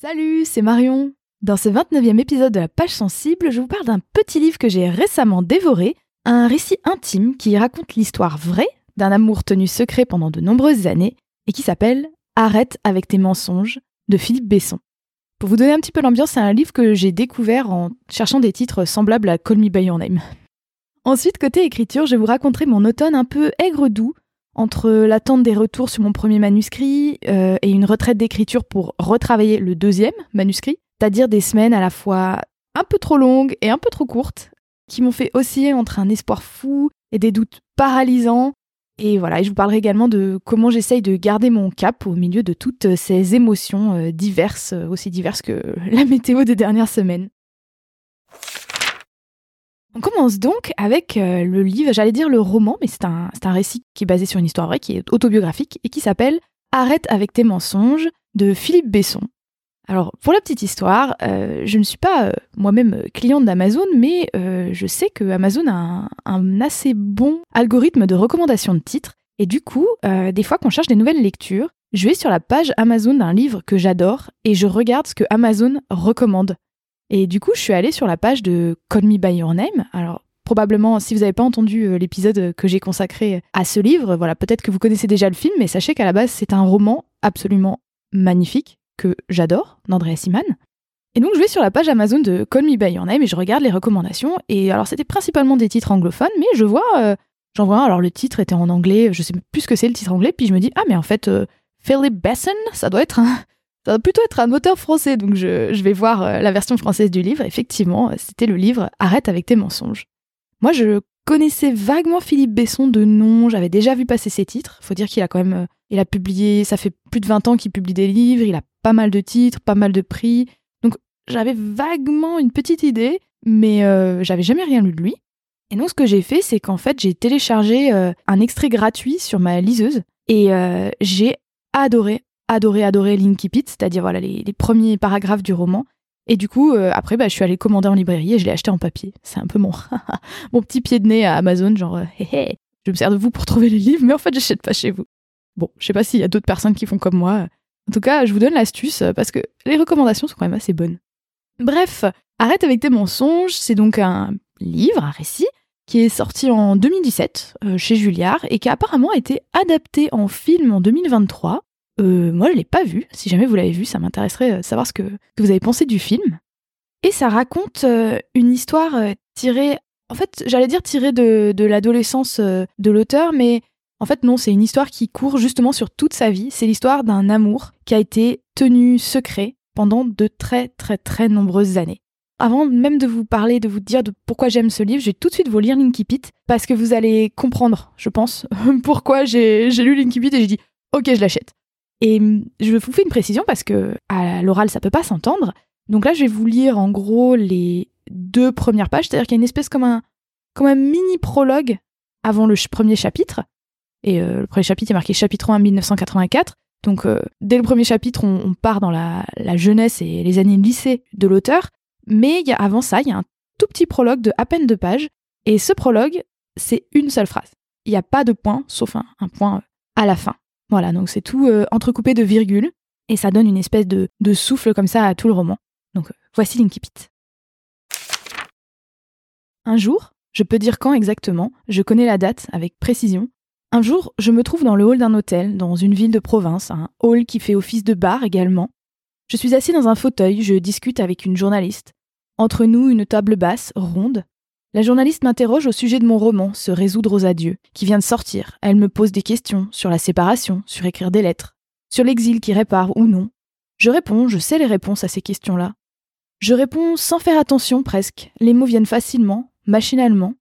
Salut, c'est Marion. Dans ce 29e épisode de la page sensible, je vous parle d'un petit livre que j'ai récemment dévoré, un récit intime qui raconte l'histoire vraie d'un amour tenu secret pendant de nombreuses années et qui s'appelle Arrête avec tes mensonges de Philippe Besson. Pour vous donner un petit peu l'ambiance, c'est un livre que j'ai découvert en cherchant des titres semblables à Call Me By Your Name. Ensuite, côté écriture, je vous raconterai mon automne un peu aigre-doux entre l'attente des retours sur mon premier manuscrit euh, et une retraite d'écriture pour retravailler le deuxième manuscrit, c'est-à-dire des semaines à la fois un peu trop longues et un peu trop courtes, qui m'ont fait osciller entre un espoir fou et des doutes paralysants. Et voilà, je vous parlerai également de comment j'essaye de garder mon cap au milieu de toutes ces émotions euh, diverses, aussi diverses que la météo des dernières semaines. On commence donc avec euh, le livre, j'allais dire le roman, mais c'est un, récit qui est basé sur une histoire vraie, qui est autobiographique et qui s'appelle Arrête avec tes mensonges de Philippe Besson. Alors, pour la petite histoire, euh, je ne suis pas euh, moi-même cliente d'Amazon, mais je sais que Amazon a un, un, assez bon algorithme de recommandation de titres. Et du coup, des fois qu'on cherche des nouvelles lectures, je vais sur la page Amazon d'un livre que j'adore et je regarde ce que Amazon recommande. Et du coup, je suis allée sur la page de Call Me By Your Name. Alors, probablement, si vous n'avez pas entendu euh, l'épisode que j'ai consacré à ce livre, voilà, peut-être que vous connaissez déjà le film, mais sachez qu'à la base, c'est un roman absolument magnifique que j'adore, d'Andrea Siman. Et donc, je vais sur la page Amazon de Call Me By Your Name et je regarde les recommandations. Et alors, c'était principalement des titres anglophones, mais je vois, euh, j'en vois un. Alors, le titre était en anglais, je sais plus ce que c'est le titre anglais, puis je me dis, ah, mais en fait, euh, Philip Besson, ça doit être un, ça va plutôt être un auteur français, donc je, vais voir euh, la version française du livre. Effectivement, c'était le livre Arrête avec tes mensonges. Moi, je connaissais vaguement Philippe Besson de nom, j'avais déjà vu passer ses titres. Faut dire qu'il a quand même, euh, il a publié, ça fait plus de 20 ans qu'il publie des livres, il a pas mal de titres, pas mal de prix. Donc j'avais vaguement une petite idée, mais euh, j'avais jamais rien lu de lui. Et donc ce que j'ai fait, c'est qu'en fait j'ai téléchargé un extrait gratuit sur ma liseuse et j'ai adoré, adoré, adoré Linky c'est-à-dire voilà, les, premiers paragraphes du roman. Et du coup, euh, après, bah, je suis allée commander en librairie et je l'ai acheté en papier. C'est un peu mon, mon petit pied de nez à Amazon, genre, euh, hé hé, je me sers de vous pour trouver les livres, mais en fait, j'achète pas chez vous. Bon, je sais pas s'il y a d'autres personnes qui font comme moi. En tout cas, je vous donne l'astuce euh, parce que les recommandations sont quand même assez bonnes. Bref, Arrête avec tes mensonges, c'est donc un livre, un récit, qui est sorti en 2017 chez Julliard et qui a apparemment été adapté en film en 2023 euh, moi, je l'ai pas vu. Si jamais vous l'avez vu, ça m'intéresserait de savoir ce que, vous avez pensé du film. Et ça raconte euh, une histoire euh, tirée, en fait, j'allais dire tirée de, l'adolescence de l'auteur, mais en fait, non, c'est une histoire qui court justement sur toute sa vie. C'est l'histoire d'un amour qui a été tenu secret pendant de très, très, très nombreuses années. Avant même de vous parler, de vous dire de pourquoi j'aime ce livre, je vais tout de suite vous lire Linky Pit parce que vous allez comprendre, je pense, pourquoi j'ai lu Linky Pit et j'ai dit ok, je l'achète. Et hum, je vous fais une précision parce que à l'oral, ça peut pas s'entendre. Donc là, je vais vous lire en gros les deux premières pages, c'est-à-dire qu'il y a une espèce comme un, comme un mini prologue avant le premier chapitre. Et euh, le premier chapitre est marqué chapitre 1 1984. Donc euh, dès le premier chapitre, on, part dans la, la, jeunesse et les années de lycée de l'auteur. Mais avant ça, il y a un tout petit prologue de à peine deux pages. Et ce prologue, c'est une seule phrase. Il n'y a pas de point, sauf un, un point à la fin. Voilà, donc c'est tout euh, entrecoupé de virgules, et ça donne une espèce de, souffle comme ça à tout le roman. Donc euh, voici l'Inkipit. Un jour, je peux dire quand exactement, je connais la date avec précision. Un jour, je me trouve dans le hall d'un hôtel, dans une ville de province, un hall qui fait office de bar également. Je suis assis dans un fauteuil, je discute avec une journaliste. Entre nous, une table basse, ronde, la journaliste m'interroge au sujet de mon roman, Se résoudre aux adieux, qui vient de sortir. Elle me pose des questions sur la séparation, sur écrire des lettres, sur l'exil qui répare ou non. Je réponds, je sais les réponses à ces questions-là. Je réponds sans faire attention presque, les mots viennent facilement, machinalement.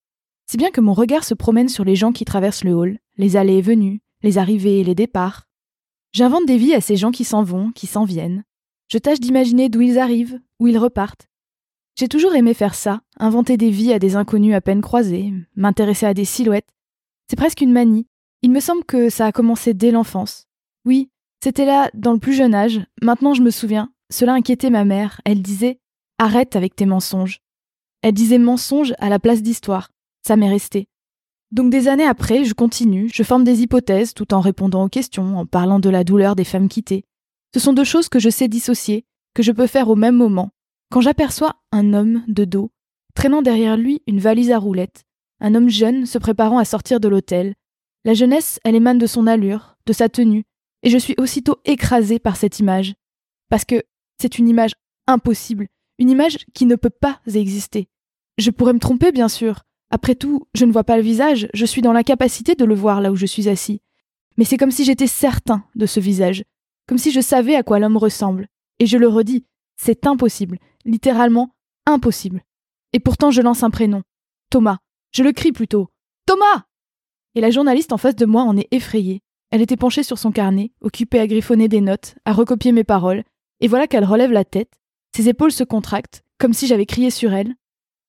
Si bien que mon regard se promène sur les gens qui traversent le hall, les allées et venues, les arrivées et les départs. J'invente des vies à ces gens qui s'en vont, qui s'en viennent. Je tâche d'imaginer d'où ils arrivent, où ils repartent. J'ai toujours aimé faire ça, inventer des vies à des inconnus à peine croisés, m'intéresser à des silhouettes. C'est presque une manie. Il me semble que ça a commencé dès l'enfance. Oui, c'était là, dans le plus jeune âge. Maintenant, je me souviens. Cela inquiétait ma mère. Elle disait Arrête avec tes mensonges. Elle disait mensonge à la place d'histoire. Ça m'est resté. Donc des années après, je continue, je forme des hypothèses tout en répondant aux questions, en parlant de la douleur des femmes quittées. Ce sont deux choses que je sais dissocier, que je peux faire au même moment. Quand j'aperçois un homme de dos, traînant derrière lui une valise à roulettes, un homme jeune se préparant à sortir de l'hôtel, la jeunesse, elle émane de son allure, de sa tenue, et je suis aussitôt écrasée par cette image. Parce que c'est une image impossible, une image qui ne peut pas exister. Je pourrais me tromper, bien sûr. Après tout, je ne vois pas le visage, je suis dans l'incapacité de le voir là où je suis assis. Mais c'est comme si j'étais certain de ce visage, comme si je savais à quoi l'homme ressemble. Et je le redis, c'est impossible, littéralement impossible. Et pourtant je lance un prénom. Thomas. Je le crie plutôt. Thomas Et la journaliste en face de moi en est effrayée. Elle était penchée sur son carnet, occupée à griffonner des notes, à recopier mes paroles, et voilà qu'elle relève la tête, ses épaules se contractent, comme si j'avais crié sur elle.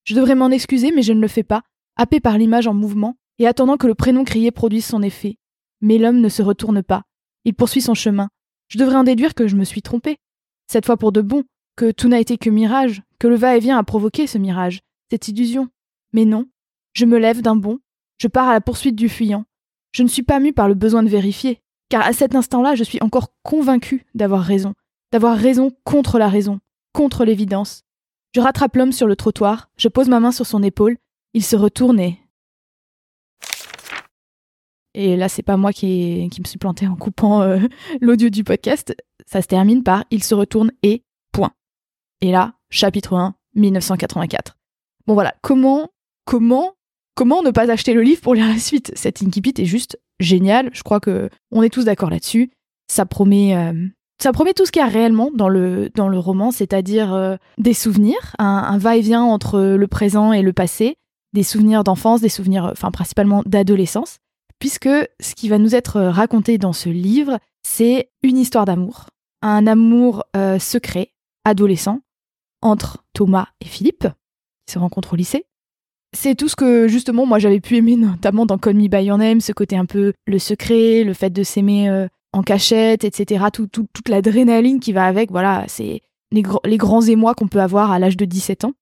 Je devrais m'en excuser, mais je ne le fais pas, happé par l'image en mouvement, et attendant que le prénom crié produise son effet. Mais l'homme ne se retourne pas. Il poursuit son chemin. Je devrais en déduire que je me suis trompée. Cette fois pour de bon, que tout n'a été que mirage, que le va-et-vient a provoqué ce mirage, cette illusion. Mais non. Je me lève d'un bond, je pars à la poursuite du fuyant, je ne suis pas mue par le besoin de vérifier, car à cet instant-là, je suis encore convaincue d'avoir raison, d'avoir raison contre la raison, contre l'évidence. Je rattrape l'homme sur le trottoir, je pose ma main sur son épaule, il se retourne et. Et là, c'est pas moi qui, me suis planté en coupant euh, l'audio du podcast. Ça se termine par il se retourne et point. Et là, chapitre 1, 1984. Bon voilà, comment, comment Comment ne pas acheter le livre pour lire la suite? Cette incipit est juste génial. Je crois que on est tous d'accord là-dessus. Ça promet, euh, ça promet tout ce qu'il y a réellement dans le dans le roman, c'est-à-dire euh, des souvenirs, un, va-et-vient entre le présent et le passé, des souvenirs d'enfance, des souvenirs, enfin principalement d'adolescence, puisque ce qui va nous être raconté dans ce livre, c'est une histoire d'amour, un amour euh, secret, adolescent, entre Thomas et Philippe, qui se rencontrent au lycée c'est tout ce que justement moi j'avais pu aimer notamment dans Call Me By Your Name, ce côté un peu le secret, le fait de s'aimer euh, en cachette, etc. toute l'adrénaline qui va avec, voilà, c'est les, grands émois qu'on peut avoir à l'âge de 17 ans.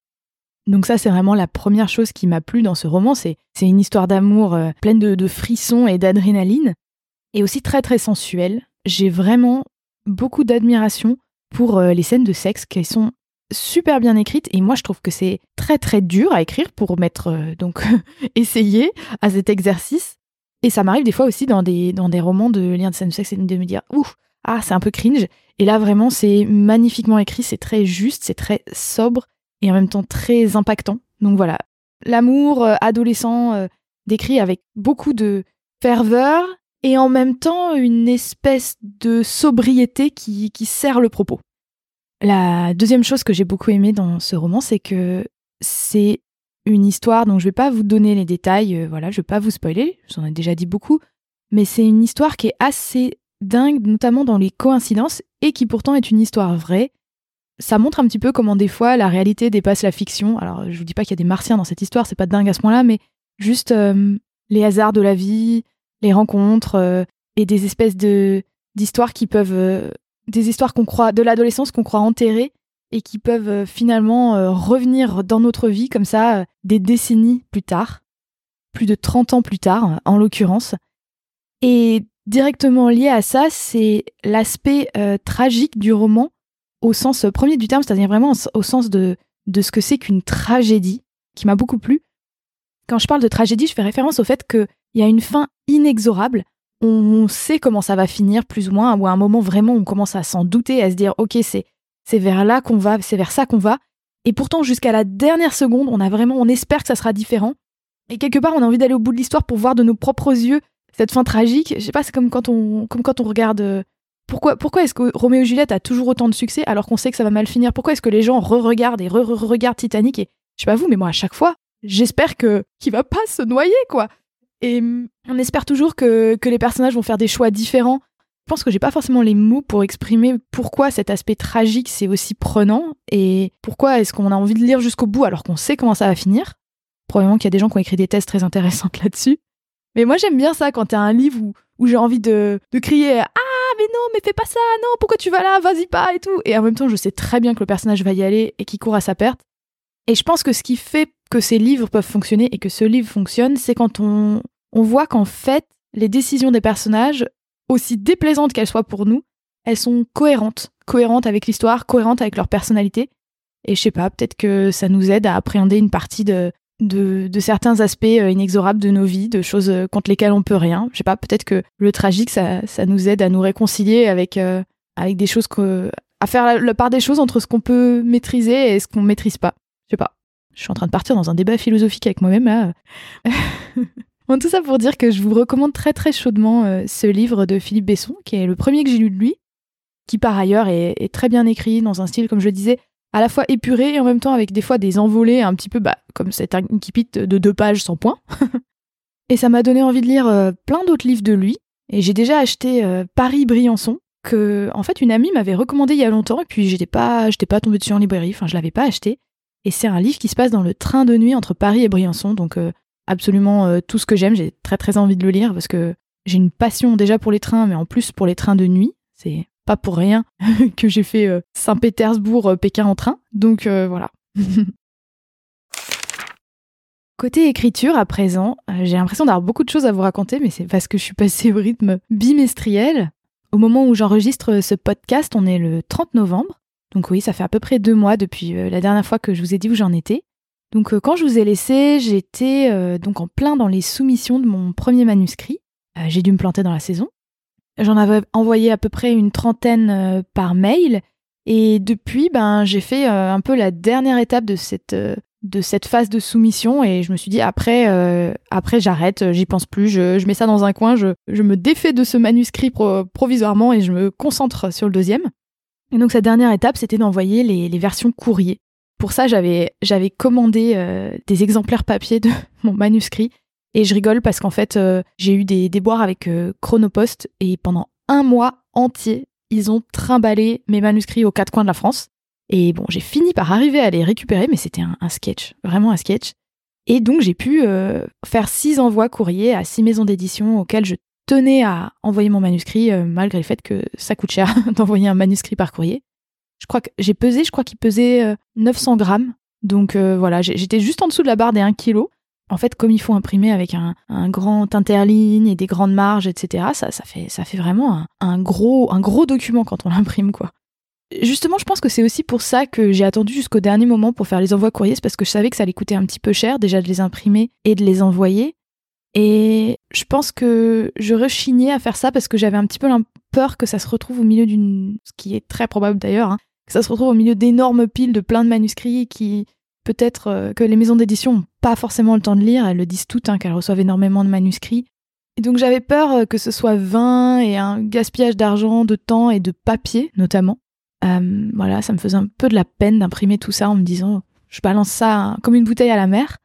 Donc ça c'est vraiment la première chose qui m'a plu dans ce roman, c'est une histoire d'amour euh, pleine de, frissons et d'adrénaline, et aussi très très sensuelle. J'ai vraiment beaucoup d'admiration pour euh, les scènes de sexe qui sont super bien écrite et moi je trouve que c'est très très dur à écrire pour mettre euh, donc essayer à cet exercice. Et ça m'arrive des fois aussi dans des dans des romans de lien de scène de me dire ouf ah c'est un peu cringe. Et là vraiment c'est magnifiquement écrit c'est très juste c'est très sobre et en même temps très impactant. Donc voilà. L'amour euh, adolescent euh, décrit avec beaucoup de ferveur et en même temps une espèce de sobriété qui sert le propos la deuxième chose que j'ai beaucoup aimé dans ce roman, c'est que c'est une histoire dont je vais pas vous donner les détails, euh, voilà, je vais pas vous spoiler, j'en ai déjà dit beaucoup, mais c'est une histoire qui est assez dingue, notamment dans les coïncidences, et qui pourtant est une histoire vraie. Ça montre un petit peu comment des fois la réalité dépasse la fiction. Alors je vous dis pas qu'il y a des martiens dans cette histoire, c'est pas dingue à ce point-là, mais juste euh, les hasards de la vie, les rencontres euh, et des espèces de d'histoires qui peuvent des histoires qu'on croit de l'adolescence qu'on croit enterrées et qui peuvent euh, finalement euh, revenir dans notre vie comme ça euh, des décennies plus tard, plus de 30 ans plus tard en l'occurrence. Et directement lié à ça, c'est l'aspect tragique du roman au sens premier du terme, c'est-à-dire vraiment au sens de, de ce que c'est qu'une tragédie, qui m'a beaucoup plu. Quand je parle de tragédie, je fais référence au fait qu'il y a une fin inexorable on sait comment ça va finir plus ou moins, ou à un moment vraiment on commence à s'en douter, à se dire ok c'est c'est vers là qu'on va, c'est vers ça qu'on va, et pourtant jusqu'à la dernière seconde on a vraiment, on espère que ça sera différent, et quelque part on a envie d'aller au bout de l'histoire pour voir de nos propres yeux cette fin tragique. Je sais pas, c'est comme quand on comme quand on regarde euh, pourquoi, pourquoi est-ce que Roméo et Juliette a toujours autant de succès alors qu'on sait que ça va mal finir? Pourquoi est-ce que les gens re-regardent et re-regardent Titanic? Et je sais pas vous, mais moi à chaque fois, j'espère que qu'il va pas se noyer quoi. Et on espère toujours que, que les personnages vont faire des choix différents. Je pense que j'ai pas forcément les mots pour exprimer pourquoi cet aspect tragique c'est aussi prenant et pourquoi est-ce qu'on a envie de lire jusqu'au bout alors qu'on sait comment ça va finir. Probablement qu'il y a des gens qui ont écrit des tests très intéressants là-dessus. Mais moi j'aime bien ça quand t'as un livre où, où j'ai envie de, de crier Ah mais non mais fais pas ça, non pourquoi tu vas là, vas-y pas et tout. Et en même temps je sais très bien que le personnage va y aller et qu'il court à sa perte. Et je pense que ce qui fait que ces livres peuvent fonctionner et que ce livre fonctionne, c'est quand on, on voit qu'en fait, les décisions des personnages, aussi déplaisantes qu'elles soient pour nous, elles sont cohérentes. Cohérentes avec l'histoire, cohérentes avec leur personnalité. Et je sais pas, peut-être que ça nous aide à appréhender une partie de, de, certains aspects euh, inexorables de nos vies, de choses euh, contre lesquelles on peut rien. Je sais pas, peut-être que le tragique, ça, ça nous aide à nous réconcilier avec, euh, avec des choses que, à faire la, part des choses entre ce qu'on peut maîtriser et ce qu'on maîtrise pas. Je sais pas. Je suis en train de partir dans un débat philosophique avec moi-même là. tout ça pour dire que je vous recommande très très chaudement euh, ce livre de Philippe Besson, qui est le premier que j'ai lu de lui, qui par ailleurs est, très bien écrit dans un style, comme je le disais, à la fois épuré et en même temps avec des fois des envolées un petit peu bah, comme cet incipit de deux pages sans point. et ça m'a donné envie de lire euh, plein d'autres livres de lui. Et j'ai déjà acheté euh, Paris-Briançon, que en fait une amie m'avait recommandé il y a longtemps et puis j'étais pas j'étais pas tombée dessus en librairie, enfin je l'avais pas acheté. Et c'est un livre qui se passe dans le train de nuit entre Paris et Briançon. Donc euh, absolument euh, tout ce que j'aime. J'ai très très envie de le lire parce que j'ai une passion déjà pour les trains, mais en plus pour les trains de nuit. C'est pas pour rien que j'ai fait euh, Saint-Pétersbourg-Pékin en train. Donc voilà. Côté écriture, à présent, j'ai l'impression d'avoir beaucoup de choses à vous raconter, mais c'est parce que je suis passée au rythme bimestriel. Au moment où j'enregistre ce podcast, on est le 30 novembre. Donc oui, ça fait à peu près deux mois depuis euh, la dernière fois que je vous ai dit où j'en étais. Donc euh, quand je vous ai laissé, j'étais euh, donc en plein dans les soumissions de mon premier manuscrit. j'ai dû me planter dans la saison. J'en avais envoyé à peu près une trentaine par mail. Et depuis, ben, j'ai fait un peu la dernière étape de cette, de cette phase de soumission et je me suis dit après, après j'arrête, j'y pense plus, je, mets ça dans un coin, je, je me défais de ce manuscrit provisoirement et je me concentre sur le deuxième. Et donc, sa dernière étape, c'était d'envoyer les, versions courrier. Pour ça, j'avais, commandé euh, des exemplaires papier de mon manuscrit. Et je rigole parce qu'en fait, euh, j'ai eu des déboires avec euh, Chronopost et pendant un mois entier, ils ont trimballé mes manuscrits aux quatre coins de la France. Et bon, j'ai fini par arriver à les récupérer, mais c'était un, un sketch, vraiment un sketch. Et donc, j'ai pu faire six envois courrier à six maisons d'édition auxquelles je tenais à envoyer mon manuscrit euh, malgré le fait que ça coûte cher d'envoyer un manuscrit par courrier. Je crois que j'ai pesé, je crois qu'il pesait 900 euh, grammes. Donc euh, voilà, j'étais juste en dessous de la barre des 1 kg. En fait, comme il faut imprimer avec un, grand interligne et des grandes marges, etc., ça, ça, fait, ça fait vraiment un, gros, document quand on l'imprime, quoi. Justement, je pense que c'est aussi pour ça que j'ai attendu jusqu'au dernier moment pour faire les envois courriers, parce que je savais que ça allait coûter un petit peu cher déjà de les imprimer et de les envoyer. Et je pense que je rechignais à faire ça parce que j'avais un petit peu peur que ça se retrouve au milieu d'une. ce qui est très probable d'ailleurs, hein, que ça se retrouve au milieu d'énormes piles de plein de manuscrits qui. peut-être euh, que les maisons d'édition n'ont pas forcément le temps de lire, elles le disent toutes, hein, qu'elles reçoivent énormément de manuscrits. Et donc j'avais peur euh, que ce soit vain et un gaspillage d'argent, de temps et de papier notamment. Euh, voilà, ça me faisait un peu de la peine d'imprimer tout ça en me disant je balance ça comme une bouteille à la mer.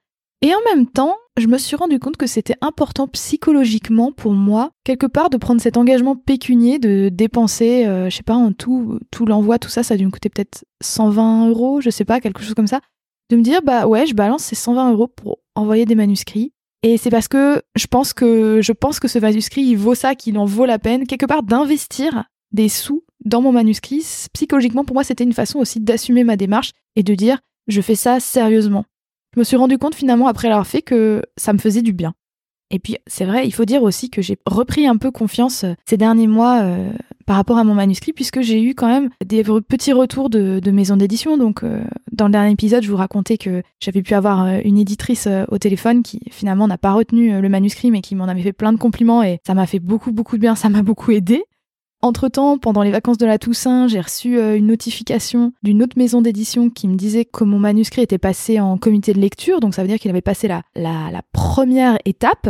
Et en même temps, je me suis rendu compte que c'était important psychologiquement pour moi, quelque part, de prendre cet engagement pécunier, de dépenser, euh, je sais pas, tout, tout l'envoi, tout ça, ça a dû me coûter peut-être 120 euros, je sais pas, quelque chose comme ça. De me dire, bah ouais, je balance ces 120 euros pour envoyer des manuscrits. Et c'est parce que je pense que je pense que ce manuscrit, il vaut ça, qu'il en vaut la peine, quelque part, d'investir des sous dans mon manuscrit. Psychologiquement, pour moi, c'était une façon aussi d'assumer ma démarche et de dire, je fais ça sérieusement. Je me suis rendu compte finalement après l'avoir fait que ça me faisait du bien. Et puis c'est vrai, il faut dire aussi que j'ai repris un peu confiance euh, ces derniers mois euh, par rapport à mon manuscrit, puisque j'ai eu quand même des petits retours de, maisons d'édition. Donc euh, dans le dernier épisode, je vous racontais que j'avais pu avoir une éditrice au téléphone qui finalement n'a pas retenu le manuscrit, mais qui m'en avait fait plein de compliments et ça m'a fait beaucoup beaucoup de bien, ça m'a beaucoup aidé. Entre-temps, pendant les vacances de la Toussaint, j'ai reçu euh, une notification d'une autre maison d'édition qui me disait que mon manuscrit était passé en comité de lecture, donc ça veut dire qu'il avait passé la, première étape.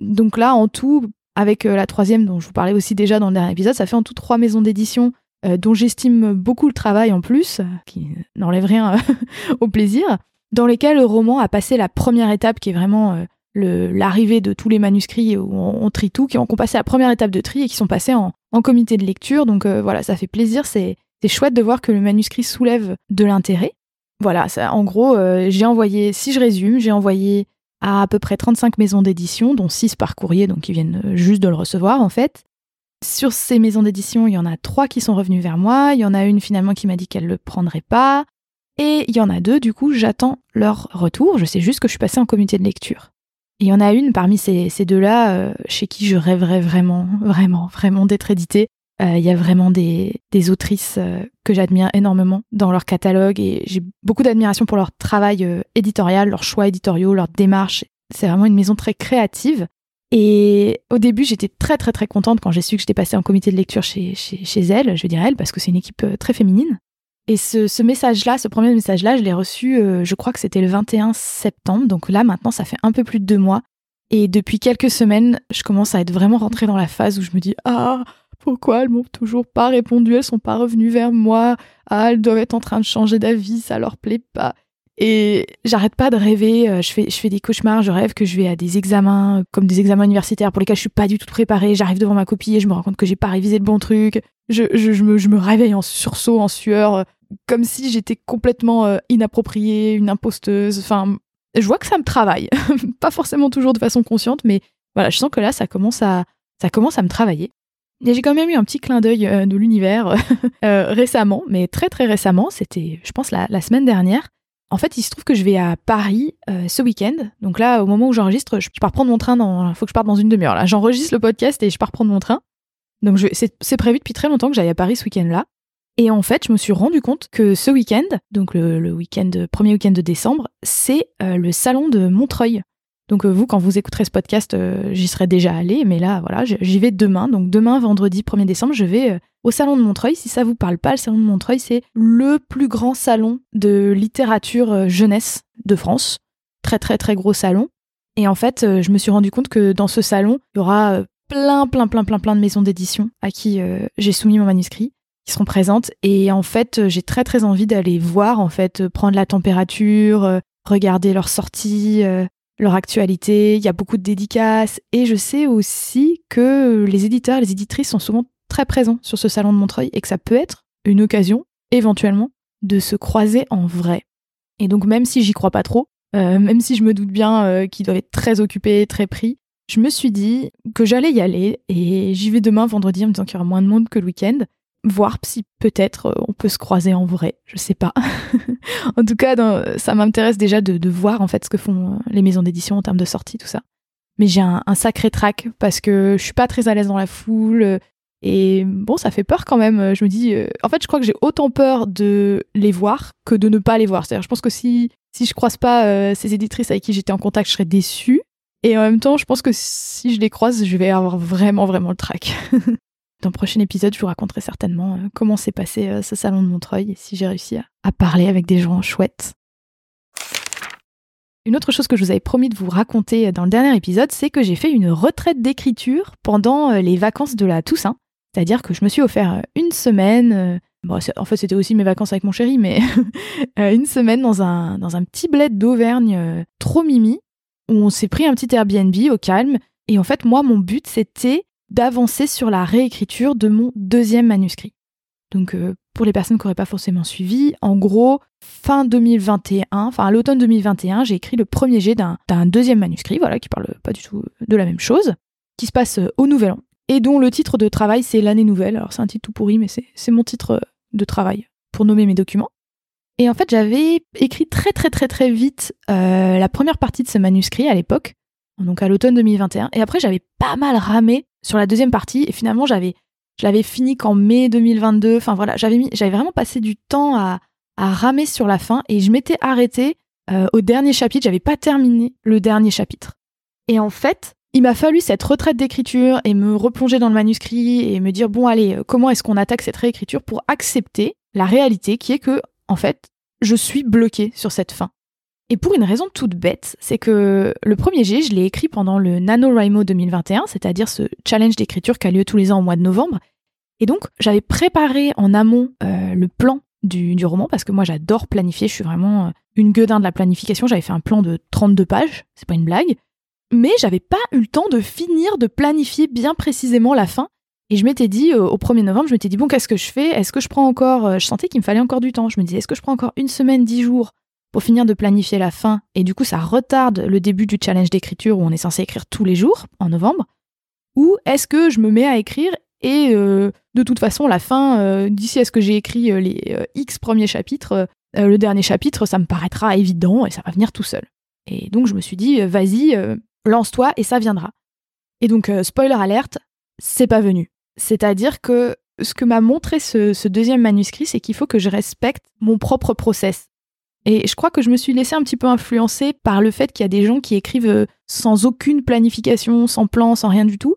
Donc là, en tout, avec euh, la troisième dont je vous parlais aussi déjà dans le dernier épisode, ça fait en tout trois maisons d'édition euh, dont j'estime beaucoup le travail en plus, qui n'enlève rien au plaisir, dans lesquelles le roman a passé la première étape qui est vraiment l'arrivée de tous les manuscrits où on, trie tout, qui ont, passé la première étape de tri et qui sont passés en, comité de lecture. Donc euh, voilà, ça fait plaisir. C'est chouette de voir que le manuscrit soulève de l'intérêt. Voilà, en gros, euh, j'ai envoyé, si je résume, j'ai envoyé à à peu près 35 maisons d'édition, dont 6 par courrier, donc qui viennent euh, juste de le recevoir en fait. Sur ces maisons d'édition, il y en a trois qui sont revenues vers moi, il y en a une finalement qui m'a dit qu'elle ne le prendrait pas, et il y en a deux, du coup, j'attends leur retour, je sais juste que je suis passée en comité de lecture. Il y en a une parmi ces, deux-là euh, chez qui je rêverais vraiment, vraiment, vraiment d'être éditée. Euh, il y a vraiment des, autrices euh, que j'admire énormément dans leur catalogue et j'ai beaucoup d'admiration pour leur travail éditorial, leurs choix éditoriaux, leur démarche. C'est vraiment une maison très créative. Et au début, j'étais très très très contente quand j'ai su que j'étais passée en comité de lecture chez, chez, chez elle, je dire elle, parce que c'est une équipe très féminine. Et ce, message-là, ce premier message-là, je l'ai reçu, euh, je crois que c'était le 21 septembre. Donc là, maintenant, ça fait un peu plus de deux mois. Et depuis quelques semaines, je commence à être vraiment rentrée dans la phase où je me dis Ah, pourquoi elles m'ont toujours pas répondu? Elles sont pas revenues vers moi. Ah, elles doivent être en train de changer d'avis, ça leur plaît pas. Et j'arrête pas de rêver. Euh, je fais, je fais des cauchemars. Je rêve que je vais à des examens, comme des examens universitaires pour lesquels je suis pas du tout préparée. J'arrive devant ma copie et je me rends compte que j'ai pas révisé le bon truc. Je, je, me, je me réveille en sursaut, en sueur comme si j'étais complètement euh, inappropriée, une imposteuse. Enfin, je vois que ça me travaille. pas forcément toujours de façon consciente, mais voilà, je sens que là, ça commence à, ça commence à me travailler. Et j'ai quand même eu un petit clin d'œil euh, de l'univers euh, récemment, mais très très récemment, c'était, je pense, la, semaine dernière. En fait, il se trouve que je vais à Paris ce week-end. Donc là, au moment où j'enregistre, je, pars prendre mon train. Il faut que je parte dans une demi-heure. Là, j'enregistre le podcast et je pars prendre mon train. Donc c'est prévu depuis très longtemps que j'aille à Paris ce week-end-là. Et en fait, je me suis rendu compte que ce week-end, donc le, week-end, premier week-end de décembre, c'est euh, le salon de Montreuil. Donc euh, vous, quand vous écouterez ce podcast, euh, j'y serai déjà allé, mais là, voilà, j'y vais demain. Donc demain, vendredi 1er décembre, je vais au salon de Montreuil. Si ça vous parle pas, le salon de Montreuil, c'est le plus grand salon de littérature jeunesse de France. Très très très gros salon. Et en fait, je me suis rendu compte que dans ce salon, il y aura plein plein plein plein plein de maisons d'édition à qui j'ai soumis mon manuscrit seront présentes. Et en fait, euh, j'ai très très envie d'aller voir, en fait, euh, prendre la température, euh, regarder leurs sorties, leur actualité. Il y a beaucoup de dédicaces. Et je sais aussi que les éditeurs les éditrices sont souvent très présents sur ce salon de Montreuil et que ça peut être une occasion, éventuellement, de se croiser en vrai. Et donc, même si j'y crois pas trop, même si je me doute bien qu'ils doivent être très occupés, très pris, je me suis dit que j'allais y aller et j'y vais demain vendredi en me disant qu'il y aura moins de monde que le week-end voir si peut-être euh, on peut se croiser en vrai, je sais pas. en tout cas, ça m'intéresse déjà de, voir en fait ce que font euh, les maisons d'édition en termes de sortie, tout ça. Mais j'ai un, sacré trac parce que je suis pas très à l'aise dans la foule euh, et bon, ça fait peur quand même. Je me dis, en fait, je crois que j'ai autant peur de les voir que de ne pas les voir. C'est-à-dire, je pense que si si je croise pas ces éditrices avec qui j'étais en contact, je serais déçue. Et en même temps, je pense que si je les croise, je vais avoir vraiment vraiment le trac. Dans le prochain épisode, je vous raconterai certainement euh, comment s'est passé euh, ce salon de Montreuil et si j'ai réussi à, parler avec des gens chouettes. Une autre chose que je vous avais promis de vous raconter dans le dernier épisode, c'est que j'ai fait une retraite d'écriture pendant euh, les vacances de la Toussaint. C'est-à-dire que je me suis offert une semaine, bon, en fait c'était aussi mes vacances avec mon chéri, mais une semaine dans un, dans un petit bled d'Auvergne trop mimi, où on s'est pris un petit Airbnb au calme. Et en fait, moi, mon but, c'était d'avancer sur la réécriture de mon deuxième manuscrit. Donc euh, pour les personnes qui n'auraient pas forcément suivi, en gros, fin 2021, enfin à l'automne 2021, j'ai écrit le premier jet d'un deuxième manuscrit, voilà, qui parle pas du tout de la même chose, qui se passe euh, au Nouvel An, et dont le titre de travail c'est L'année nouvelle. Alors c'est un titre tout pourri, mais c'est mon titre euh, de travail pour nommer mes documents. Et en fait, j'avais écrit très très très très vite la première partie de ce manuscrit à l'époque, donc à l'automne 2021. Et après, j'avais pas mal ramé sur la deuxième partie. Et finalement, j'avais, je l'avais fini qu'en mai 2022. Enfin voilà, j'avais vraiment passé du temps à, à ramer sur la fin et je m'étais arrêtée euh, au dernier chapitre. J'avais pas terminé le dernier chapitre. Et en fait, il m'a fallu cette retraite d'écriture et me replonger dans le manuscrit et me dire bon allez, euh, comment est-ce qu'on attaque cette réécriture pour accepter la réalité qui est que en fait, je suis bloquée sur cette fin. Et pour une raison toute bête, c'est que le premier G, je l'ai écrit pendant le NaNoWriMo 2021, c'est-à-dire ce challenge d'écriture qui a lieu tous les ans au mois de novembre. Et donc, j'avais préparé en amont euh, le plan du, roman, parce que moi j'adore planifier, je suis vraiment euh, une gueudin de la planification. J'avais fait un plan de 32 pages, c'est pas une blague. mais j'avais pas eu le temps de finir de planifier bien précisément la fin. Et je m'étais dit, au 1er novembre, je m'étais dit, bon, qu'est-ce que je fais? Est-ce que je prends encore. Je sentais qu'il me fallait encore du temps. Je me disais, est-ce que je prends encore une semaine, dix jours pour finir de planifier la fin Et du coup, ça retarde le début du challenge d'écriture où on est censé écrire tous les jours en novembre. Ou est-ce que je me mets à écrire et euh, de toute façon, la fin, euh, d'ici à ce que j'ai écrit euh, les X premiers chapitres, le dernier chapitre, ça me paraîtra évident et ça va venir tout seul. Et donc je me suis dit, vas-y, lance-toi et ça viendra. Et donc, spoiler alerte, c'est pas venu. C'est-à-dire que ce que m'a montré ce, deuxième manuscrit, c'est qu'il faut que je respecte mon propre process. Et je crois que je me suis laissé un petit peu influencer par le fait qu'il y a des gens qui écrivent sans aucune planification, sans plan, sans rien du tout,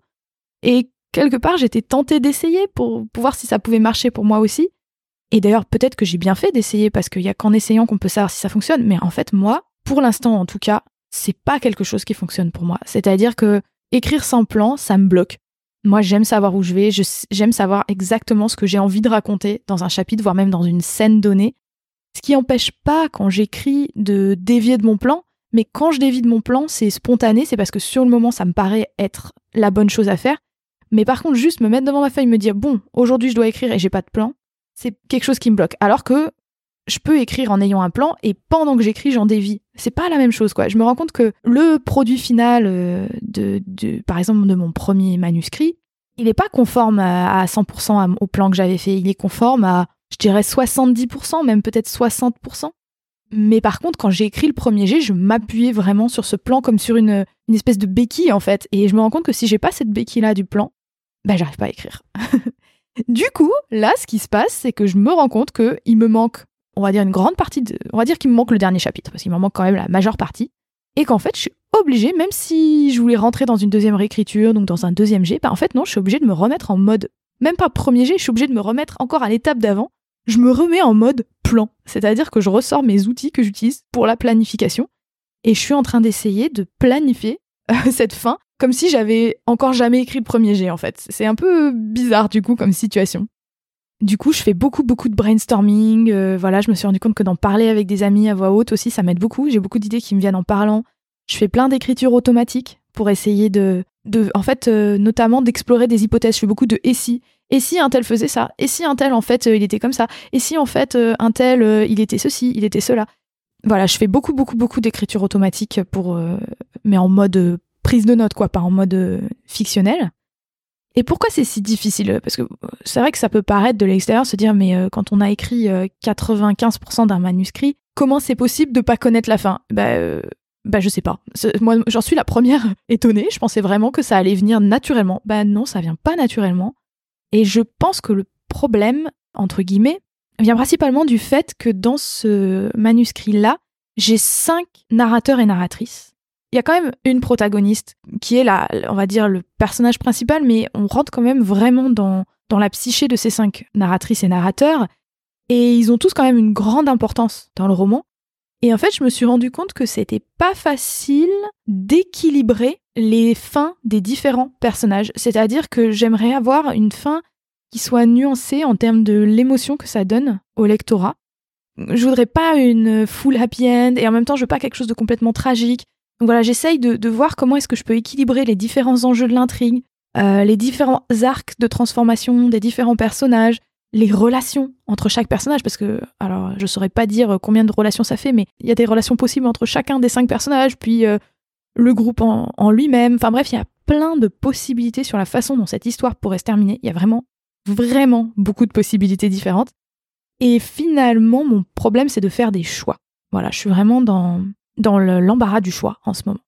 et quelque part, j'étais tentée d'essayer pour, voir si ça pouvait marcher pour moi aussi. Et d'ailleurs, peut-être que j'ai bien fait d'essayer parce qu'il y a qu'en essayant qu'on peut savoir si ça fonctionne. Mais en fait, moi, pour l'instant en tout cas, c'est pas quelque chose qui fonctionne pour moi. C'est-à-dire que écrire sans plan, ça me bloque. Moi, j'aime savoir où je vais, j'aime savoir exactement ce que j'ai envie de raconter dans un chapitre, voire même dans une scène donnée. Ce qui n'empêche pas, quand j'écris, de dévier de mon plan. Mais quand je dévie de mon plan, c'est spontané, c'est parce que sur le moment, ça me paraît être la bonne chose à faire. Mais par contre, juste me mettre devant ma feuille, me dire bon, aujourd'hui je dois écrire et j'ai pas de plan, c'est quelque chose qui me bloque. Alors que je peux écrire en ayant un plan et pendant que j'écris, j'en dévie. C'est pas la même chose, quoi. Je me rends compte que le produit final euh, de, par exemple, de mon premier manuscrit, il n'est pas conforme à, 100% au plan que j'avais fait. Il est conforme à, je dirais, 70%, même peut-être 60%. Mais par contre, quand j'ai écrit le premier jet, je m'appuyais vraiment sur ce plan comme sur une, une espèce de béquille, en fait. Et je me rends compte que si j'ai pas cette béquille-là du plan, ben j'arrive pas à écrire. du coup, là, ce qui se passe, c'est que je me rends compte qu'il me manque, on va dire une grande partie de, on va dire qu'il me manque le dernier chapitre parce qu'il m'en manque quand même la majeure partie, et qu'en fait, je suis obligée, même si je voulais rentrer dans une deuxième réécriture, donc dans un deuxième jet, ben en fait non, je suis obligée de me remettre en mode, même pas premier jet, je suis obligée de me remettre encore à l'étape d'avant. Je me remets en mode plan, c'est-à-dire que je ressors mes outils que j'utilise pour la planification et je suis en train d'essayer de planifier euh, cette fin comme si j'avais encore jamais écrit le premier jet en fait. C'est un peu bizarre du coup comme situation. Du coup, je fais beaucoup beaucoup de brainstorming. Euh, voilà, je me suis rendu compte que d'en parler avec des amis à voix haute aussi, ça m'aide beaucoup. J'ai beaucoup d'idées qui me viennent en parlant. Je fais plein d'écriture automatique pour essayer de, de en fait, euh, notamment d'explorer des hypothèses. Je fais beaucoup de et si, et si un tel faisait ça, et si un tel en fait euh, il était comme ça, et si en fait un tel il était ceci, il était cela? Voilà, je fais beaucoup beaucoup beaucoup d'écriture automatique pour, mais en mode prise de notes, quoi, pas en mode euh, fictionnel. Et pourquoi c'est si difficile? Parce que euh, c'est vrai que ça peut paraître de l'extérieur se dire, mais euh, quand on a écrit 95% d'un manuscrit, comment c'est possible de pas connaître la fin? Bah, bah je sais pas. Moi, j'en suis la première étonnée. Je pensais vraiment que ça allait venir naturellement. Bah non, ça vient pas naturellement. Et je pense que le problème, entre guillemets, vient principalement du fait que dans ce manuscrit-là, j'ai cinq narrateurs et narratrices il y a quand même une protagoniste qui est on va dire, le personnage principal, mais on rentre quand même vraiment dans, dans la psyché de ces cinq narratrices et narrateurs. Et ils ont tous quand même une grande importance dans le roman. Et en fait, je me suis rendu compte que c'était pas facile d'équilibrer les fins des différents personnages. C'est-à-dire que j'aimerais avoir une fin qui soit nuancée en termes de l'émotion que ça donne au lectorat. Je voudrais pas une full happy end et en même temps je veux pas quelque chose de complètement tragique. Donc voilà, j'essaye de, voir comment est-ce que je peux équilibrer les différents enjeux de l'intrigue, euh, les différents arcs de transformation des différents personnages, les relations entre chaque personnage, parce que, alors, je saurais pas dire combien de relations ça fait, mais il y a des relations possibles entre chacun des cinq personnages, puis euh, le groupe en, en lui-même. Enfin bref, il y a plein de possibilités sur la façon dont cette histoire pourrait se terminer. Il y a vraiment, vraiment beaucoup de possibilités différentes. Et finalement, mon problème, c'est de faire des choix. Voilà, je suis vraiment dans, dans l'embarras du choix en ce moment.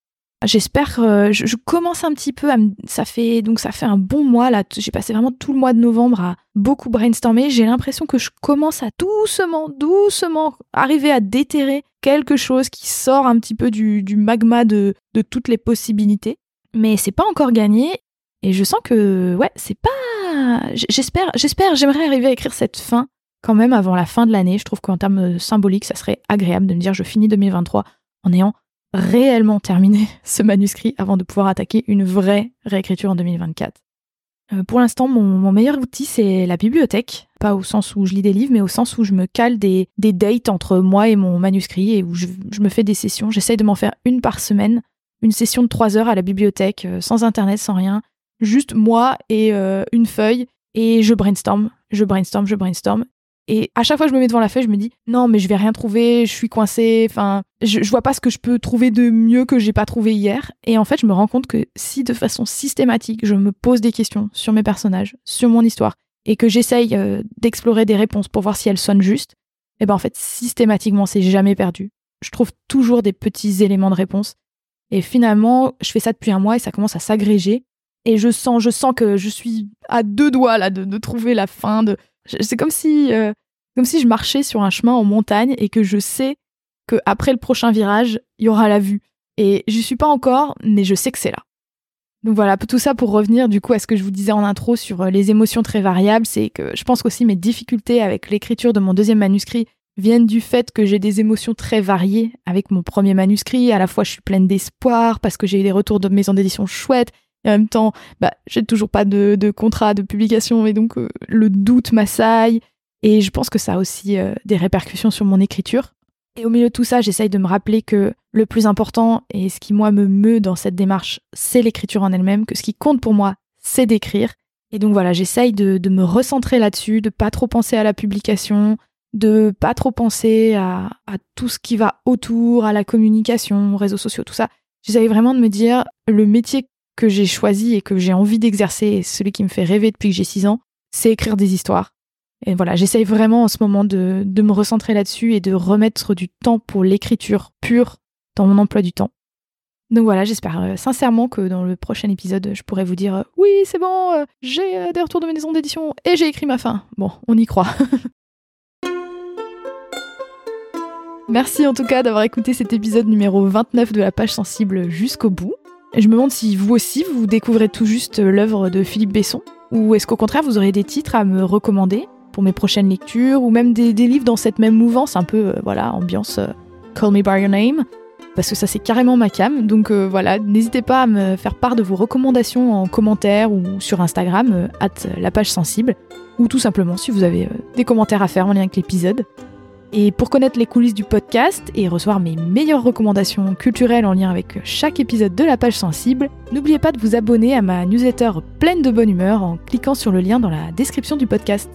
J'espère, euh, je, commence un petit peu à ça fait donc ça fait un bon mois là, j'ai passé vraiment tout le mois de novembre à beaucoup brainstormer, j'ai l'impression que je commence à doucement, doucement arriver à déterrer quelque chose qui sort un petit peu du, magma de, toutes les possibilités, mais c'est pas encore gagné et je sens que ouais, c'est pas j'espère j'espère j'aimerais arriver à écrire cette fin quand même avant la fin de l'année, je trouve qu'en termes symboliques, ça serait agréable de me dire je finis 2023 en ayant réellement terminé ce manuscrit avant de pouvoir attaquer une vraie réécriture en 2024. Euh, pour l'instant, mon, meilleur outil, c'est la bibliothèque. Pas au sens où je lis des livres, mais au sens où je me cale des, dates entre moi et mon manuscrit et où je, me fais des sessions. J'essaye de m'en faire une par semaine une session de trois heures à la bibliothèque, euh, sans internet, sans rien, juste moi et euh, une feuille, et je brainstorm, je brainstorm, je brainstorm. Et à chaque fois que je me mets devant la feuille, je me dis non, mais je vais rien trouver, je suis coincée, enfin, je, je vois pas ce que je peux trouver de mieux que j'ai pas trouvé hier. Et en fait, je me rends compte que si de façon systématique, je me pose des questions sur mes personnages, sur mon histoire, et que j'essaye euh, d'explorer des réponses pour voir si elles sonnent justes, et eh ben en fait, systématiquement, c'est jamais perdu. Je trouve toujours des petits éléments de réponse. Et finalement, je fais ça depuis un mois et ça commence à s'agréger. Et je sens, je sens que je suis à deux doigts là de, trouver la fin. De... C'est comme si, euh, comme si je marchais sur un chemin en montagne et que je sais que après le prochain virage, il y aura la vue. Et j'y suis pas encore, mais je sais que c'est là. Donc voilà, tout ça pour revenir du coup à ce que je vous disais en intro sur euh, les émotions très variables, c'est que je pense qu'aussi mes difficultés avec l'écriture de mon deuxième manuscrit viennent du fait que j'ai des émotions très variées avec mon premier manuscrit. À la fois, je suis pleine d'espoir parce que j'ai eu des retours de maisons d'édition chouettes. Et en même temps, bah, j'ai toujours pas de, contrat de publication et donc euh, le doute m'assaille. Et je pense que ça a aussi euh, des répercussions sur mon écriture. Et au milieu de tout ça, j'essaye de me rappeler que le plus important et ce qui moi me meut dans cette démarche, c'est l'écriture en elle-même, que ce qui compte pour moi, c'est d'écrire. Et donc voilà, j'essaye de, me recentrer là-dessus, de pas trop penser à la publication, de pas trop penser à, tout ce qui va autour, à la communication, aux réseaux sociaux, tout ça. J'essaye vraiment de me dire, le métier que j'ai choisi et que j'ai envie d'exercer, celui qui me fait rêver depuis que j'ai 6 ans, c'est écrire des histoires. Et voilà, j'essaye vraiment en ce moment de, me recentrer là-dessus et de remettre du temps pour l'écriture pure dans mon emploi du temps. Donc voilà, j'espère euh, sincèrement que dans le prochain épisode, je pourrai vous dire euh, oui, c'est bon, euh, j'ai des retours de maison d'édition et j'ai écrit ma fin. Bon, on y croit. Merci en tout cas d'avoir écouté cet épisode numéro 29 de la page sensible jusqu'au bout. Je me demande si vous aussi vous découvrez tout juste l'œuvre de Philippe Besson, ou est-ce qu'au contraire vous aurez des titres à me recommander? Pour mes prochaines lectures, ou même des, livres dans cette même mouvance, un peu, euh, voilà, ambiance euh, Call Me By Your Name, parce que ça c'est carrément ma cam. Donc euh, voilà, n'hésitez pas à me faire part de vos recommandations en commentaire ou sur Instagram, at la page sensible, ou tout simplement si vous avez des commentaires à faire en lien avec l'épisode. Et pour connaître les coulisses du podcast et recevoir mes meilleures recommandations culturelles en lien avec chaque épisode de la page sensible, n'oubliez pas de vous abonner à ma newsletter pleine de bonne humeur en cliquant sur le lien dans la description du podcast.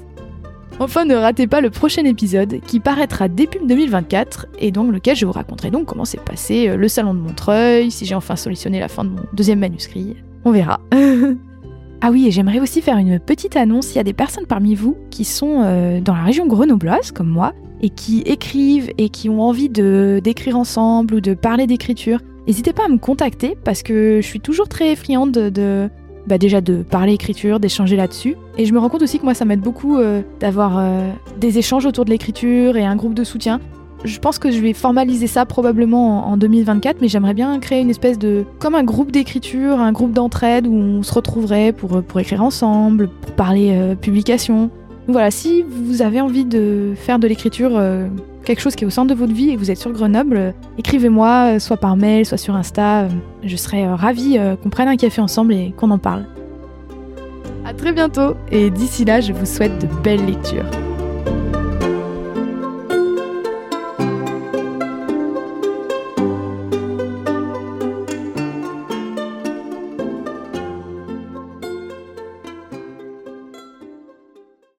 Enfin, ne ratez pas le prochain épisode qui paraîtra début 2024 et dans lequel je vous raconterai donc comment s'est passé euh, le salon de Montreuil, si j'ai enfin solutionné la fin de mon deuxième manuscrit. On verra. ah oui, et j'aimerais aussi faire une petite annonce. Il y a des personnes parmi vous qui sont euh, dans la région grenobloise, comme moi, et qui écrivent et qui ont envie de d'écrire ensemble ou de parler d'écriture, n'hésitez pas à me contacter parce que je suis toujours très friande de, bah déjà de parler écriture, d'échanger là-dessus. Et je me rends compte aussi que moi ça m'aide beaucoup euh, d'avoir euh, des échanges autour de l'écriture et un groupe de soutien. Je pense que je vais formaliser ça probablement en, 2024, mais j'aimerais bien créer une espèce de... comme un groupe d'écriture, un groupe d'entraide où on se retrouverait pour, pour écrire ensemble, pour parler euh, publication voilà, si vous avez envie de faire de l'écriture euh, quelque chose qui est au centre de votre vie et que vous êtes sur Grenoble, euh, écrivez-moi, euh, soit par mail, soit sur Insta. je serais ravie qu'on prenne un café ensemble et qu'on en parle. A très bientôt et d'ici là, je vous souhaite de belles lectures.